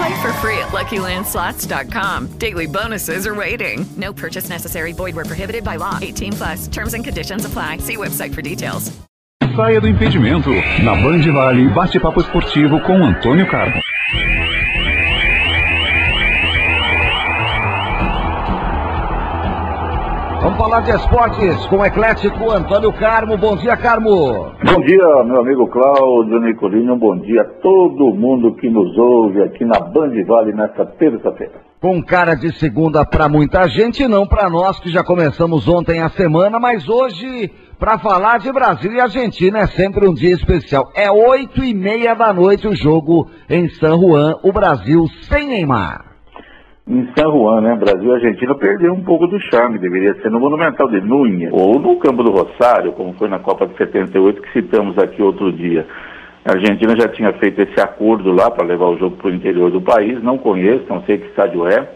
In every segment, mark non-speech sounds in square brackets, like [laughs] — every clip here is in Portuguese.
Play for free at LuckyLandSlots.com. Daily bonuses are waiting. No purchase necessary. Void where prohibited by law. 18 plus. Terms and conditions apply. See website for details. Saia do impedimento. Na Band Vale, bate-papo esportivo com Antônio Carlos. Vamos falar de esportes com o eclético Antônio Carmo. Bom dia, Carmo. Bom dia, meu amigo Cláudio Nicolino. Bom dia a todo mundo que nos ouve aqui na Band Vale nesta terça-feira. Com cara de segunda para muita gente, não para nós que já começamos ontem a semana, mas hoje, para falar de Brasil e Argentina, é sempre um dia especial. É oito e meia da noite o jogo em San Juan, o Brasil sem Neymar em San Juan, né? Brasil e Argentina perdeu um pouco do charme, deveria ser no Monumental de Núñez, ou no Campo do Rosário, como foi na Copa de 78, que citamos aqui outro dia. A Argentina já tinha feito esse acordo lá para levar o jogo para o interior do país, não conheço, não sei que estádio é,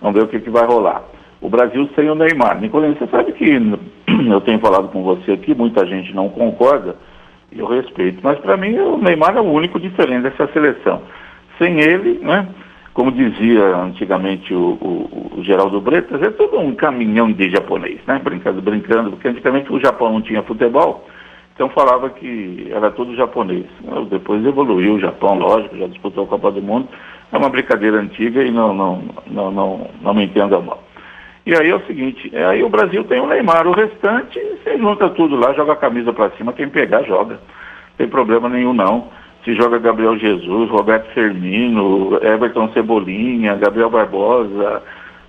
vamos ver o que, que vai rolar. O Brasil sem o Neymar. Nicolino, você sabe que [clears throat] eu tenho falado com você aqui, muita gente não concorda, eu respeito, mas para mim o Neymar é o único diferente dessa seleção. Sem ele, né? Como dizia antigamente o, o, o, Geraldo Bretas, é todo um caminhão de japonês, né? Brincando, brincando, porque antigamente o Japão não tinha futebol, então falava que era todo japonês. Depois evoluiu o Japão, lógico, já disputou a Copa do Mundo. É uma brincadeira antiga e não, não, não, não, não me entenda mal. E aí é o seguinte, aí o Brasil tem o Neymar, o restante, você junta tudo lá, joga a camisa para cima, quem pegar joga. Não tem problema nenhum não se joga Gabriel Jesus, Roberto Firmino, Everton Cebolinha, Gabriel Barbosa,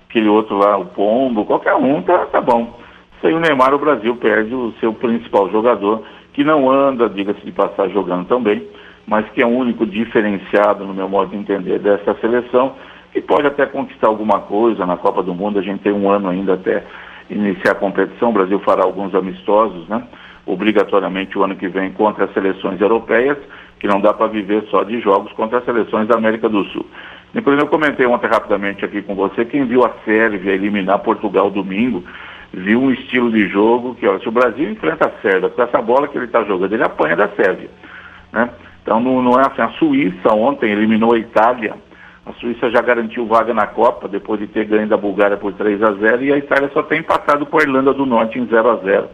aquele outro lá, o Pombo, qualquer um, tá, tá bom. Sem o Neymar, o Brasil perde o seu principal jogador, que não anda, diga-se de passar, jogando tão bem, mas que é o único diferenciado, no meu modo de entender, dessa seleção, que pode até conquistar alguma coisa na Copa do Mundo. A gente tem um ano ainda até iniciar a competição, o Brasil fará alguns amistosos, né? Obrigatoriamente o ano que vem contra as seleções europeias que não dá para viver só de jogos contra as seleções da América do Sul. Inclusive, eu comentei ontem rapidamente aqui com você, quem viu a Sérvia eliminar Portugal domingo, viu um estilo de jogo que, ó, se o Brasil enfrenta a Sérvia com essa bola que ele está jogando, ele apanha da Sérvia. Né? Então, não, não é assim. A Suíça ontem eliminou a Itália. A Suíça já garantiu vaga na Copa, depois de ter ganho da Bulgária por 3 a 0 e a Itália só tem empatado com a Irlanda do Norte em 0 a 0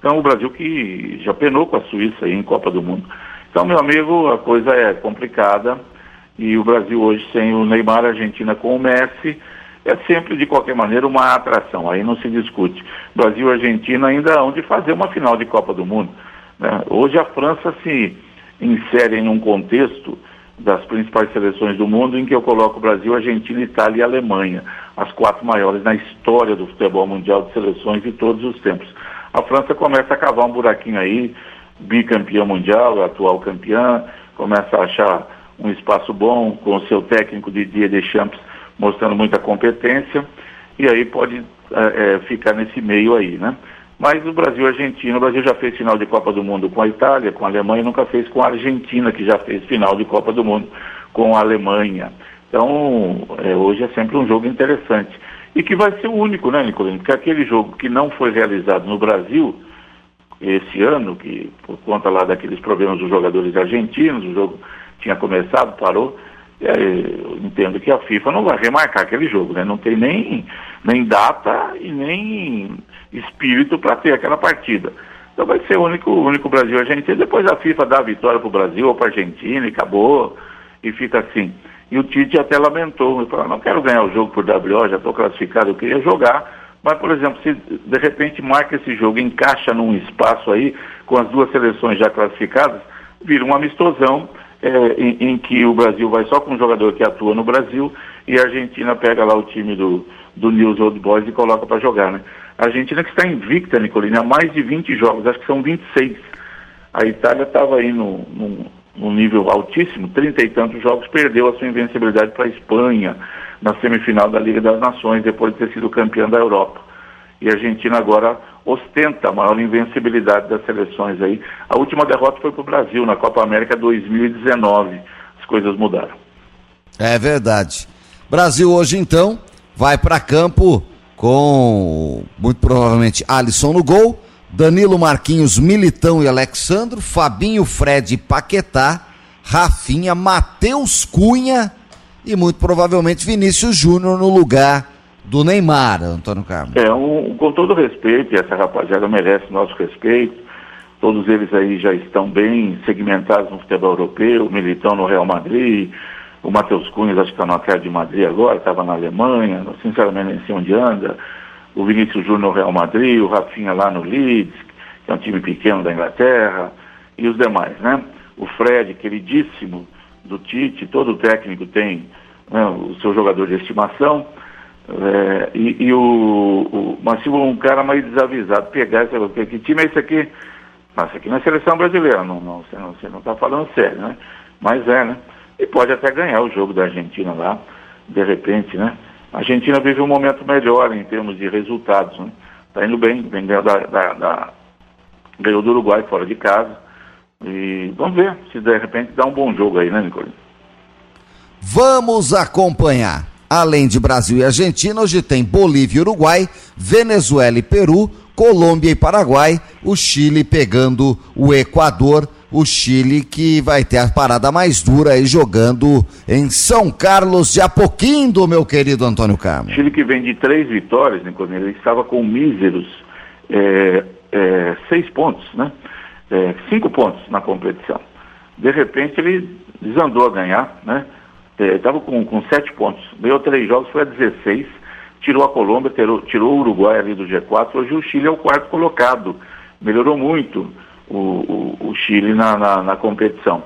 Então, o Brasil que já penou com a Suíça aí em Copa do Mundo. Então, meu amigo, a coisa é complicada e o Brasil hoje sem o Neymar, a Argentina com o Messi, é sempre, de qualquer maneira, uma atração. Aí não se discute. Brasil e Argentina ainda hão de fazer uma final de Copa do Mundo. Né? Hoje a França se insere em um contexto das principais seleções do mundo em que eu coloco Brasil, Argentina, Itália e Alemanha, as quatro maiores na história do futebol mundial de seleções de todos os tempos. A França começa a cavar um buraquinho aí, bicampeã mundial, atual campeã, começa a achar um espaço bom com o seu técnico Didier Deschamps mostrando muita competência e aí pode é, ficar nesse meio aí, né? Mas o Brasil e a Argentina, o Brasil já fez final de Copa do Mundo com a Itália, com a Alemanha, nunca fez com a Argentina, que já fez final de Copa do Mundo com a Alemanha. Então, é, hoje é sempre um jogo interessante. E que vai ser o único, né, Nicolino? Porque aquele jogo que não foi realizado no Brasil, esse ano, que por conta lá daqueles problemas dos jogadores argentinos, o jogo tinha começado, parou. eu entendo que a FIFA não vai remarcar aquele jogo, né? Não tem nem, nem data e nem espírito para ter aquela partida. Então vai ser o único, único Brasil Argentina. Depois a FIFA dá a vitória para o Brasil ou para a Argentina e acabou. E fica assim. E o Tite até lamentou, ele falou, não quero ganhar o jogo por WO, já estou classificado, eu queria jogar mas, por exemplo, se de repente marca esse jogo, encaixa num espaço aí, com as duas seleções já classificadas, vira um amistosão é, em, em, que o Brasil vai só com um jogador que atua no Brasil e a Argentina pega lá o time do, do News Old Boys e coloca para jogar, né? A Argentina que está invicta, Nicolina, há mais de 20 jogos, acho que são 26. A Itália estava aí no, no, nível altíssimo, 30 e tantos jogos, perdeu a sua invencibilidade para a Espanha na semifinal da Liga das Nações, depois de ter sido campeã da Europa. E a Argentina agora ostenta a maior invencibilidade das seleções aí. A última derrota foi para o Brasil na Copa América 2019. As coisas mudaram. É verdade. Brasil hoje então vai para campo com muito provavelmente Alisson no gol, Danilo Marquinhos, Militão e Alexandro, Fabinho, Fred, Paquetá, Rafinha, Matheus Cunha e muito provavelmente Vinícius Júnior no lugar do Neymar, Antônio Carlos. É, um, com todo respeito, essa rapaziada merece nosso respeito, todos eles aí já estão bem segmentados no futebol europeu, o Militão no Real Madrid, o Matheus Cunha acho que está no Atlético de Madrid agora, estava na Alemanha, sinceramente nem sei onde anda, o Vinícius Júnior no Real Madrid, o Rafinha lá no Leeds, que é um time pequeno da Inglaterra, e os demais, né? O Fred, queridíssimo do Tite, todo técnico tem né, o seu jogador de estimação, é, e, e, o, o mas se um cara mais desavisado pegar esse que, que time é esse aqui? Nossa, aqui na é seleção brasileira, não, não, você não está não tá falando sério, né? Mas é, né? E pode até ganhar o jogo da Argentina lá, de repente, né? A Argentina vive um momento melhor em termos de resultados, né? Tá indo bem, vem da, da, da, ganhou do Uruguai fora de casa. E vamos ver se de repente dá um bom jogo aí, né, Nicolino? Vamos acompanhar. Além de Brasil e Argentina, hoje tem Bolívia e Uruguai, Venezuela e Peru, Colômbia e Paraguai, o Chile pegando o Equador, o Chile que vai ter a parada mais dura aí jogando em São Carlos de Apoquindo, meu querido Antônio Carlos. Chile que vem de três vitórias, Nicolino, ele estava com míseros é, é, seis pontos, né? É, cinco pontos na competição. De repente ele desandou a ganhar, né? estava é, com, com sete pontos, ganhou três jogos, foi a 16, tirou a Colômbia, tirou, tirou o Uruguai ali do G4, hoje o Chile é o quarto colocado, melhorou muito o, o, o Chile na, na, na competição.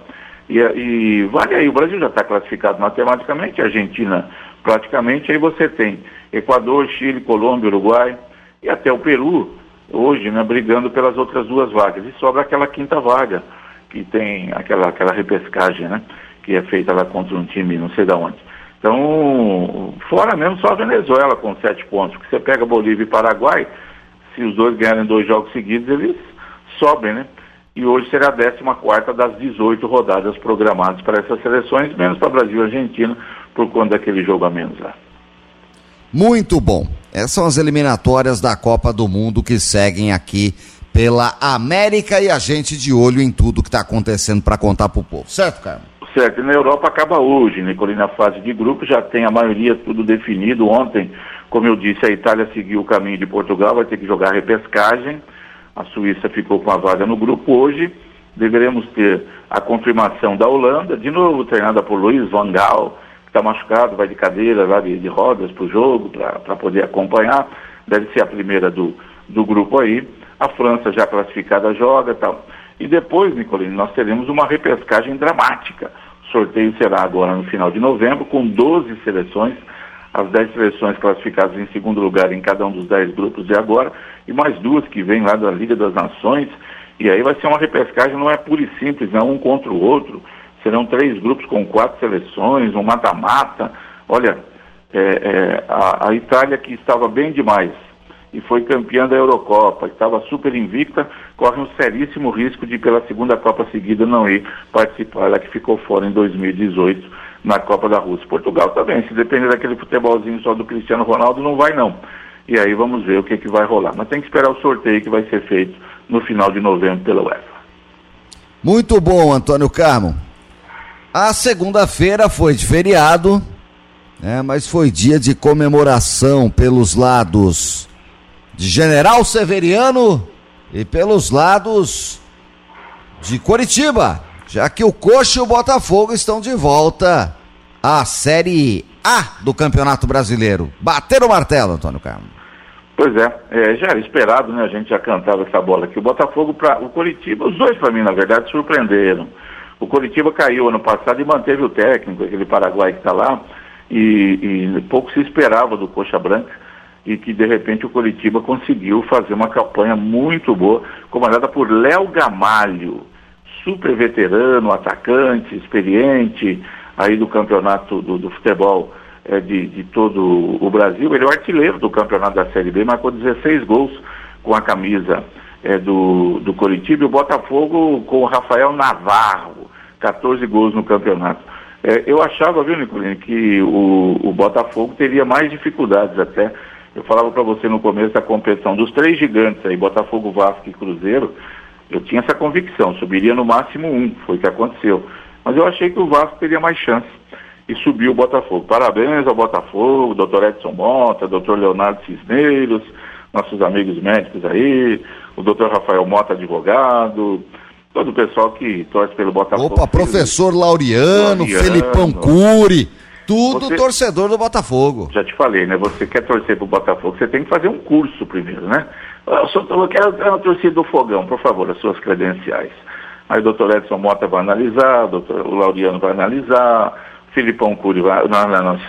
E, e, vale aí, o Brasil já está classificado matematicamente, a Argentina praticamente, aí você tem Equador, Chile, Colômbia, Uruguai e até o Peru, hoje, né, brigando pelas outras duas vagas. E sobra aquela quinta vaga, que tem aquela, aquela repescagem, né? que é feita lá contra um time não sei de onde. Então, fora mesmo só a Venezuela com sete pontos, porque você pega Bolívia e Paraguai, se os dois ganharem dois jogos seguidos, eles sobem, né? E hoje será a 14 das 18 rodadas programadas para essas seleções, menos para Brasil e Argentina, por conta daquele jogo a menos lá. Muito bom. Essas são as eliminatórias da Copa do Mundo que seguem aqui pela América e a gente de olho em tudo que está acontecendo para contar para o povo. Certo, Carlos? Certo, na Europa acaba hoje, Nicolina, a fase de grupo, já tem a maioria tudo definido. Ontem, como eu disse, a Itália seguiu o caminho de Portugal, vai ter que jogar repescagem. A Suíça ficou com a vaga no grupo. Hoje deveremos ter a confirmação da Holanda, de novo treinada por Luiz Van Gaal, está machucado, vai de cadeira, vai de, rodas para o jogo, para poder acompanhar. Deve ser a primeira do, do grupo aí. A França já classificada joga tal. E depois, Nicolino, nós teremos uma repescagem dramática sorteio será agora no final de novembro, com 12 seleções, as 10 seleções classificadas em segundo lugar em cada um dos 10 grupos de agora, e mais duas que vêm lá da Liga das Nações. E aí vai ser uma repescagem, não é pura e simples, não um contra o outro. Serão três grupos com quatro seleções, um mata-mata. Olha, é, é, a, a Itália que estava bem demais e foi campeã da Eurocopa, estava super invicta, corre um seríssimo risco de, pela segunda Copa seguida, não ir participar. Ela que ficou fora em 2018 na Copa da Rússia. Portugal também, se depender daquele futebolzinho só do Cristiano Ronaldo, não vai não. E aí vamos ver o que, que vai rolar. Mas tem que esperar o sorteio que vai ser feito no final de novembro pela UEFA. Muito bom, Antônio Carmo. A segunda-feira foi de feriado, né, mas foi dia de comemoração pelos lados de General Severiano e pelos lados de Curitiba, já que o Coxa e o Botafogo estão de volta à Série A do Campeonato Brasileiro. Bater o martelo, Antônio Carlos. Pois é, é, já era esperado, né? A gente já cantava essa bola aqui. O Botafogo, pra, o Coritiba, os dois para mim, na verdade, surpreenderam. O Coritiba caiu ano passado e manteve o técnico, aquele Paraguai que está lá, e, e pouco se esperava do Coxa Branca e que de repente o Coritiba conseguiu fazer uma campanha muito boa, comandada por Léo Gamalho, super veterano, atacante, experiente aí do campeonato do, do futebol é, de, de, todo o Brasil. Ele é o artilheiro do campeonato da Série B, marcou 16 gols com a camisa é, do, do Coritiba e o Botafogo com o Rafael Navarro, 14 gols no campeonato. É, eu achava, viu, Nicolino, que o, o Botafogo teria mais dificuldades até. Eu falava para você no começo da competição, dos três gigantes aí, Botafogo, Vasco e Cruzeiro, eu tinha essa convicção, subiria no máximo um, foi o que aconteceu. Mas eu achei que o Vasco teria mais chance e subiu o Botafogo. Parabéns ao Botafogo, doutor Edson Mota, doutor Leonardo Cisneiros, nossos amigos médicos aí, o doutor Rafael Mota, advogado, todo o pessoal que torce pelo Botafogo. Opa, professor Laureano, Laureano Felipão Cury, tudo você, torcedor do Botafogo. Já te falei, né? Você quer torcer pro Botafogo, você tem que fazer um curso primeiro, né? Eu, sou, eu quero uma torcida do Fogão, por favor, as suas credenciais. Aí o doutor Edson Mota vai analisar, o, doutor, o Laureano vai analisar, o Filipão Cury vai. Não, não, não. [laughs]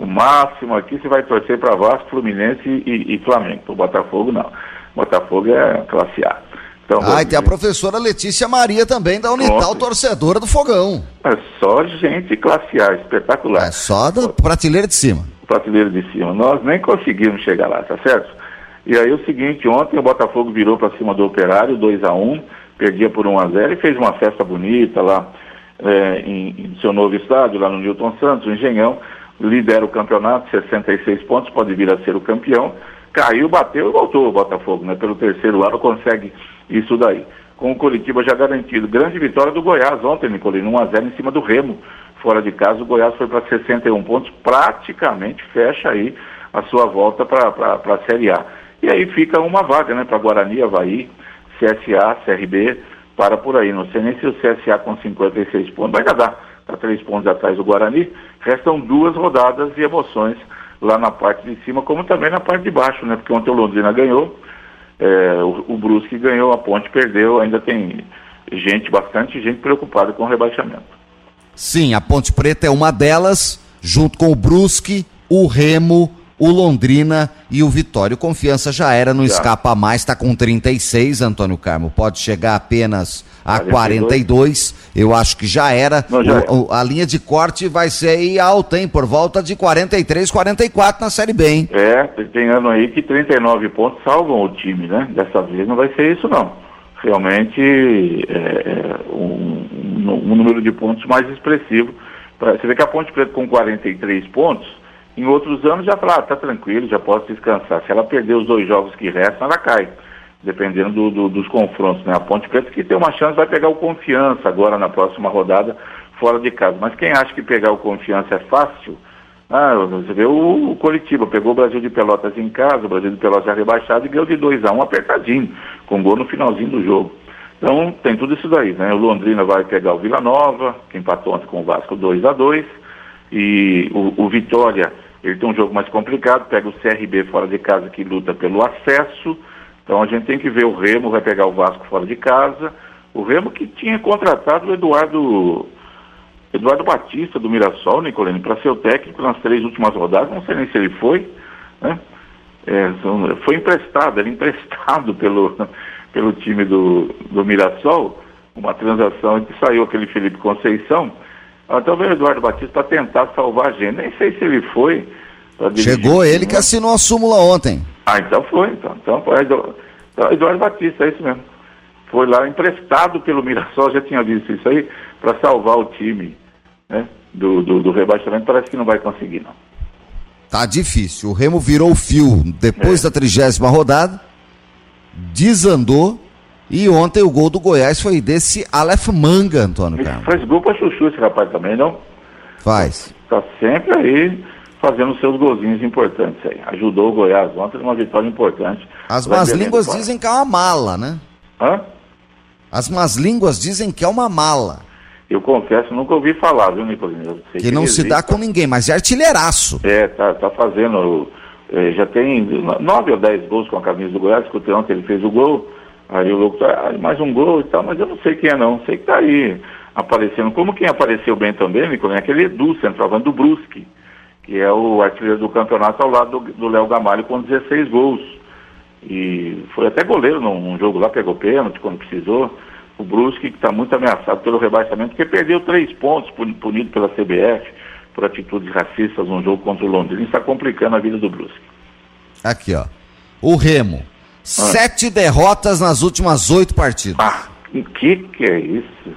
O máximo aqui você vai torcer para Vasco, Fluminense e, e Flamengo. O Botafogo não. Botafogo é classe A. Então, ah, e tem a professora Letícia Maria também da Unital, Ontem. torcedora do Fogão. É só gente classe A, espetacular. É só da prateleira de cima. Prateleira de cima. Nós nem conseguimos chegar lá, tá certo? E aí o seguinte, ontem o Botafogo virou para cima do Operário, 2 a 1 perdia por 1 a 0 e fez uma festa bonita lá é, em, em, seu novo estádio, lá no Newton Santos, o Engenhão, lidera o campeonato, 66 pontos, pode vir a ser o campeão. Caiu, bateu e voltou o Botafogo, né? Pelo terceiro ano consegue isso daí. Com o Curitiba já garantido. Grande vitória do Goiás ontem, Nicolino, 1 a 0 em cima do Remo. Fora de casa, o Goiás foi para 61 pontos, praticamente fecha aí a sua volta para a Série A. E aí fica uma vaga, né, para Guarani, Havaí, CSA, CRB, para por aí. Não sei nem se o CSA com 56 pontos vai dar, está três pontos atrás do Guarani. Restam duas rodadas de emoções lá na parte de cima, como também na parte de baixo, né? Porque ontem o Londrina ganhou, é, o, o Brusque ganhou, a Ponte perdeu, ainda tem gente, bastante gente preocupada com o rebaixamento. Sim, a Ponte Preta é uma delas, junto com o Brusque, o Remo, o Londrina e o Vitória. O Confiança já era, não já. escapa mais, está com 36, Antônio Carmo. Pode chegar apenas a 42. 42. Eu acho que já era. Não, já o, o, a linha de corte vai ser aí alta, hein? Por volta de 43, 44 na Série B, hein? É, tem ano aí que 39 pontos salvam o time, né? Dessa vez não vai ser isso, não. Realmente é, é um, um, número de pontos mais expressivo. Você vê que a Ponte Preta com 43 pontos em outros anos já fala, ah, tá tranquilo, já posso descansar. Se ela perder os dois jogos que restam, ela cai, dependendo do, do, dos confrontos. Né? A Ponte Preta que tem uma chance vai pegar o confiança agora na próxima rodada, fora de casa. Mas quem acha que pegar o confiança é fácil, ah, você vê o, o Coritiba, pegou o Brasil de Pelotas em casa, o Brasil de Pelotas já rebaixado e ganhou de 2 a 1 um, apertadinho, com gol no finalzinho do jogo. Então tem tudo isso daí, né? O Londrina vai pegar o Vila Nova, que empatou ontem com o Vasco 2 a 2 e o, o Vitória, ele tem um jogo mais complicado, pega o CRB fora de casa que luta pelo acesso. Então a gente tem que ver o Remo, vai pegar o Vasco fora de casa. O Remo que tinha contratado o Eduardo Eduardo Batista do Mirassol, Nicolene, para ser o técnico nas três últimas rodadas, não sei nem se ele foi, né? É, foi emprestado, era emprestado [laughs] pelo, pelo time do, do Mirassol, uma transação em que saiu aquele Felipe Conceição, então veio o Eduardo Batista para tentar salvar a gente. Nem sei se ele foi. Chegou ele que assinou a súmula ontem. Ah, então foi. Então, então foi então, Eduardo Batista, é isso mesmo. Foi lá emprestado pelo Mirassol, já tinha visto isso aí, para salvar o time né, do, do, do, rebaixamento. Parece que não vai conseguir, não. Tá difícil. O Remo virou o fio depois é. da trigésima rodada, desandou e ontem o gol do Goiás foi desse Aleph Manga, Antônio Carlos. Faz gol pra chuchu esse rapaz também, não? Faz. Tá sempre aí fazendo seus golzinhos importantes aí. Ajudou o Goiás ontem numa vitória importante. As más línguas dizem que é uma mala, né? Hã? As más línguas dizem que é uma mala. Eu confesso, nunca ouvi falar, viu, Nicolino? Que, que não se dá com ninguém, mas é artilheiraço. É, tá, tá fazendo É, já tem nove ou dez gols com a camisa do Goiás, que ontem ele fez o gol, aí o louco tá, ah, mais um gol e tal, mas eu não sei quem é não, sei que tá aí aparecendo. Como quem apareceu bem também, Nicolas, é aquele Edu, centroavante do Brusque, que é o artilheiro do campeonato ao lado do Léo Gamalho com 16 gols. E foi até goleiro num, num jogo lá, pegou pênalti quando precisou. O Brusque, que está muito ameaçado pelo rebaixamento, porque perdeu três pontos punido pela CBF por atitudes racistas num jogo contra o Londrina. Está complicando a vida do Brusque. Aqui, ó. O Remo. Ah. Sete derrotas nas últimas oito partidas. Ah, o que que é isso?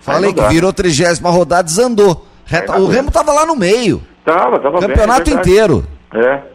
Falei que virou trigésima rodada, desandou. Reta, o Remo tava lá no meio. Tava, tava Campeonato bem, é inteiro. É.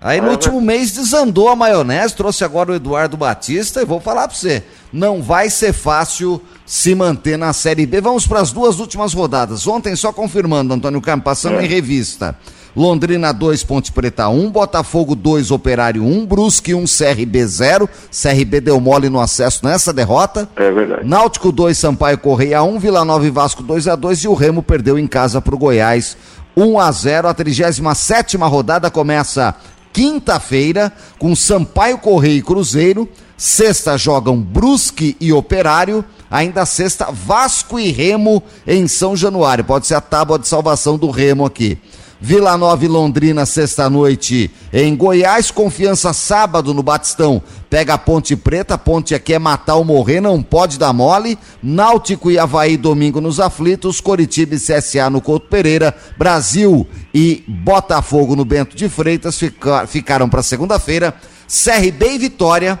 Aí no último mês desandou a maionese, trouxe agora o Eduardo Batista e vou falar para você, não vai ser fácil se manter na Série B. Vamos para as duas últimas rodadas. Ontem só confirmando, Antônio Campos, passando é. em revista. Londrina 2, Ponte Preta 1, Botafogo 2, Operário 1, Brusque 1, CRB 0. CRB deu mole no acesso nessa derrota. É verdade. Náutico 2, Sampaio Correia 1, Vila Nova e Vasco 2 a 2 e o Remo perdeu em casa para o Goiás 1 a 0. A 37 rodada começa quinta-feira com Sampaio Correia e Cruzeiro. Sexta jogam Brusque e Operário. Ainda sexta, Vasco e Remo em São Januário. Pode ser a tábua de salvação do Remo aqui. Vila Nova e Londrina, sexta-noite em Goiás. Confiança sábado no Batistão. Pega a Ponte Preta. Ponte aqui é matar ou morrer, não pode dar mole. Náutico e Havaí, domingo nos aflitos. Coritiba e CSA no Couto Pereira. Brasil e Botafogo no Bento de Freitas fica, ficaram para segunda-feira. CRB e Vitória.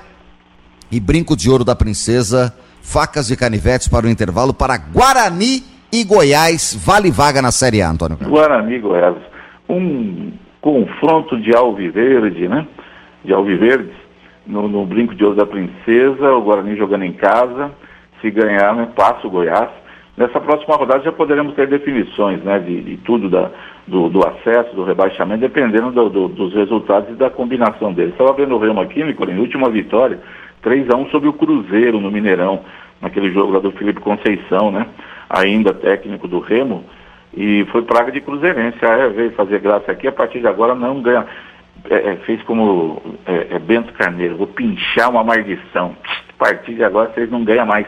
E Brinco de Ouro da Princesa. Facas e canivetes para o intervalo para Guarani e Goiás vale vaga na Série A, Antônio Guarani Goiás. Um confronto de Alviverde, né? De Alviverdes, no, no Brinco de Ouro da Princesa, o Guarani jogando em casa. Se ganhar, né, passa o Goiás. Nessa próxima rodada já poderemos ter definições, né? De, de tudo da, do, do, acesso, do rebaixamento, dependendo do, do, dos resultados e da combinação deles. Estava vendo o Remo aqui, Nicolino, última vitória, 3 a 1 sobre o Cruzeiro no Mineirão, naquele jogo lá do Felipe Conceição, né? Ainda técnico do Remo, e foi praga de cruzeirense. Ah, é, veio fazer graça aqui, a partir de agora não ganha. É, é, fez como é, é, Bento Carneiro, vou pinchar uma maldição. A partir de agora vocês não ganham mais.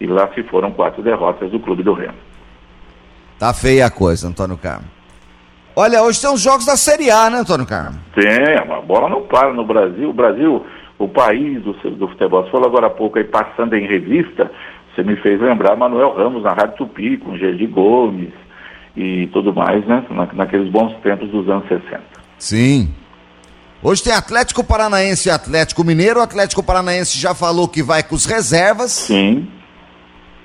E lá se foram quatro derrotas do Clube do Remo. Tá feia a coisa, Antônio Carmo. Olha, hoje tem os jogos da Série A, né, Antônio Carmo? Tem, a bola não para no Brasil. O Brasil, o país do, do futebol, você falou agora há pouco aí, passando em revista, você me fez lembrar Manuel Ramos na Rádio Tupi, com Gerdi Gomes e tudo mais, né? Na, naqueles bons tempos dos anos 60. Sim. Hoje tem Atlético Paranaense e Atlético Mineiro. O Atlético Paranaense já falou que vai com os reservas. Sim.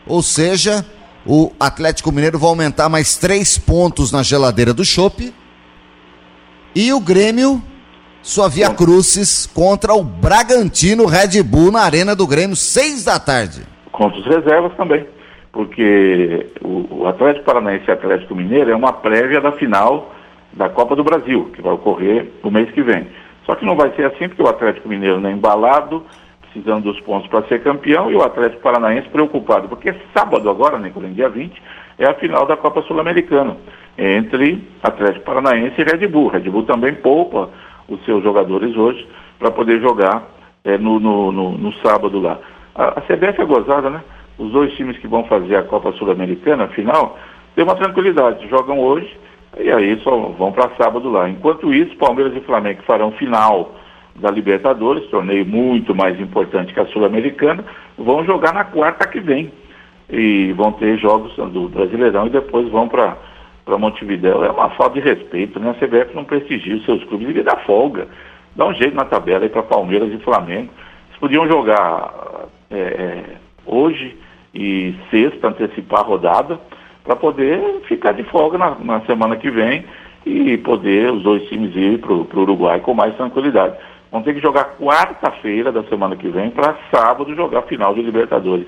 Ou seja, o Atlético Mineiro vai aumentar mais três pontos na geladeira do Chopp. E o Grêmio, sua Via Crucis, contra o Bragantino Red Bull na Arena do Grêmio, seis da tarde contra os reservas também, porque o, Atlético Paranaense e Atlético Mineiro é uma prévia da final da Copa do Brasil, que vai ocorrer no mês que vem. Só que não vai ser assim, porque o Atlético Mineiro não é embalado, precisando dos pontos para ser campeão, e o Atlético Paranaense preocupado, porque sábado agora, Nicolas, dia 20, é a final da Copa Sul-Americana, entre Atlético Paranaense e Red Bull. Red Bull também poupa os seus jogadores hoje para poder jogar é, no, no, no, no sábado lá. A, CBF é gozada, né? Os dois times que vão fazer a Copa Sul-Americana, final, deu uma tranquilidade. Jogam hoje e aí só vão para sábado lá. Enquanto isso, Palmeiras e Flamengo farão final da Libertadores, torneio muito mais importante que a Sul-Americana, vão jogar na quarta que vem. E vão ter jogos do Brasileirão e depois vão para para Montevidéu. É uma falta de respeito, né? A CBF não prestigia os seus clubes, devia dar folga. Dá um jeito na tabela aí para Palmeiras e Flamengo. Eles podiam jogar é, é, hoje e sexta, antecipar a rodada, para poder ficar de folga na, na, semana que vem e poder os dois times ir para o Uruguai com mais tranquilidade. Vão ter que jogar quarta-feira da semana que vem para sábado jogar final de Libertadores.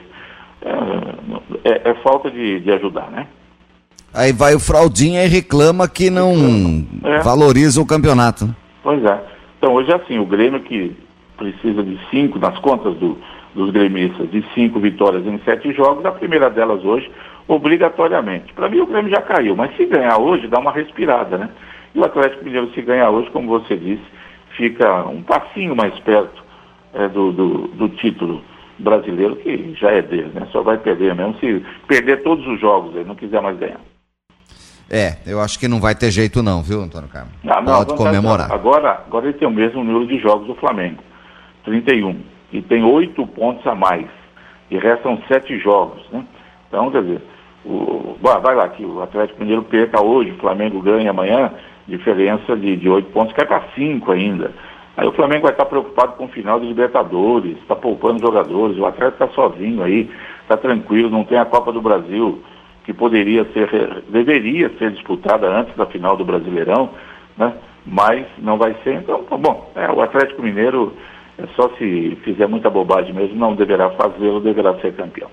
É, é, é falta de, de, ajudar, né? Aí vai o Fraldinha e reclama que não é. valoriza o campeonato. Pois é. Então hoje é assim, o Grêmio que precisa de cinco nas contas do, dos gremistas de cinco vitórias em sete jogos, a primeira delas hoje, obrigatoriamente. Para mim o Grêmio já caiu, mas se ganhar hoje, dá uma respirada, né? E o Atlético Mineiro, se ganhar hoje, como você disse, fica um passinho mais perto é, do, do, do, título brasileiro, que já é dele, né? Só vai perder mesmo se perder todos os jogos, ele não quiser mais ganhar. É, eu acho que não vai ter jeito não, viu, Antônio Carlos? Ah, não, Pode comemorar. Agora, agora ele tem o mesmo número de jogos do Flamengo, 31. E tem oito pontos a mais. E restam sete jogos, né? Então, quer dizer, o, vai lá que o Atlético Mineiro perca hoje, o Flamengo ganha amanhã, diferença de oito pontos cai para cinco ainda. Aí o Flamengo vai estar preocupado com o final de Libertadores, está poupando jogadores, o Atlético está sozinho aí, está tranquilo, não tem a Copa do Brasil que poderia ser, deveria ser disputada antes da final do Brasileirão, né? mas não vai ser. Então, tá bom, é, o Atlético Mineiro, é só se fizer muita bobagem mesmo, não deverá fazê-lo, deverá ser campeão.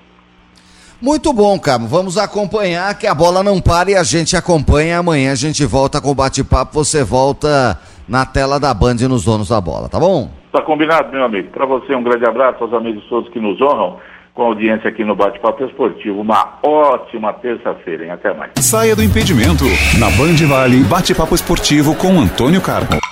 Muito bom, Cabo. Vamos acompanhar que a bola não para e a gente acompanha. Amanhã a gente volta com o bate-papo. Você volta na tela da Band e nos donos da bola, tá bom? Tá combinado, meu amigo. Para você, um grande abraço aos amigos todos que nos honram com a audiência aqui no Bate-Papo Esportivo. Uma ótima terça-feira, hein? Até mais. Saia do impedimento. Na Band Vale, Bate-Papo Esportivo com Antônio Carmo.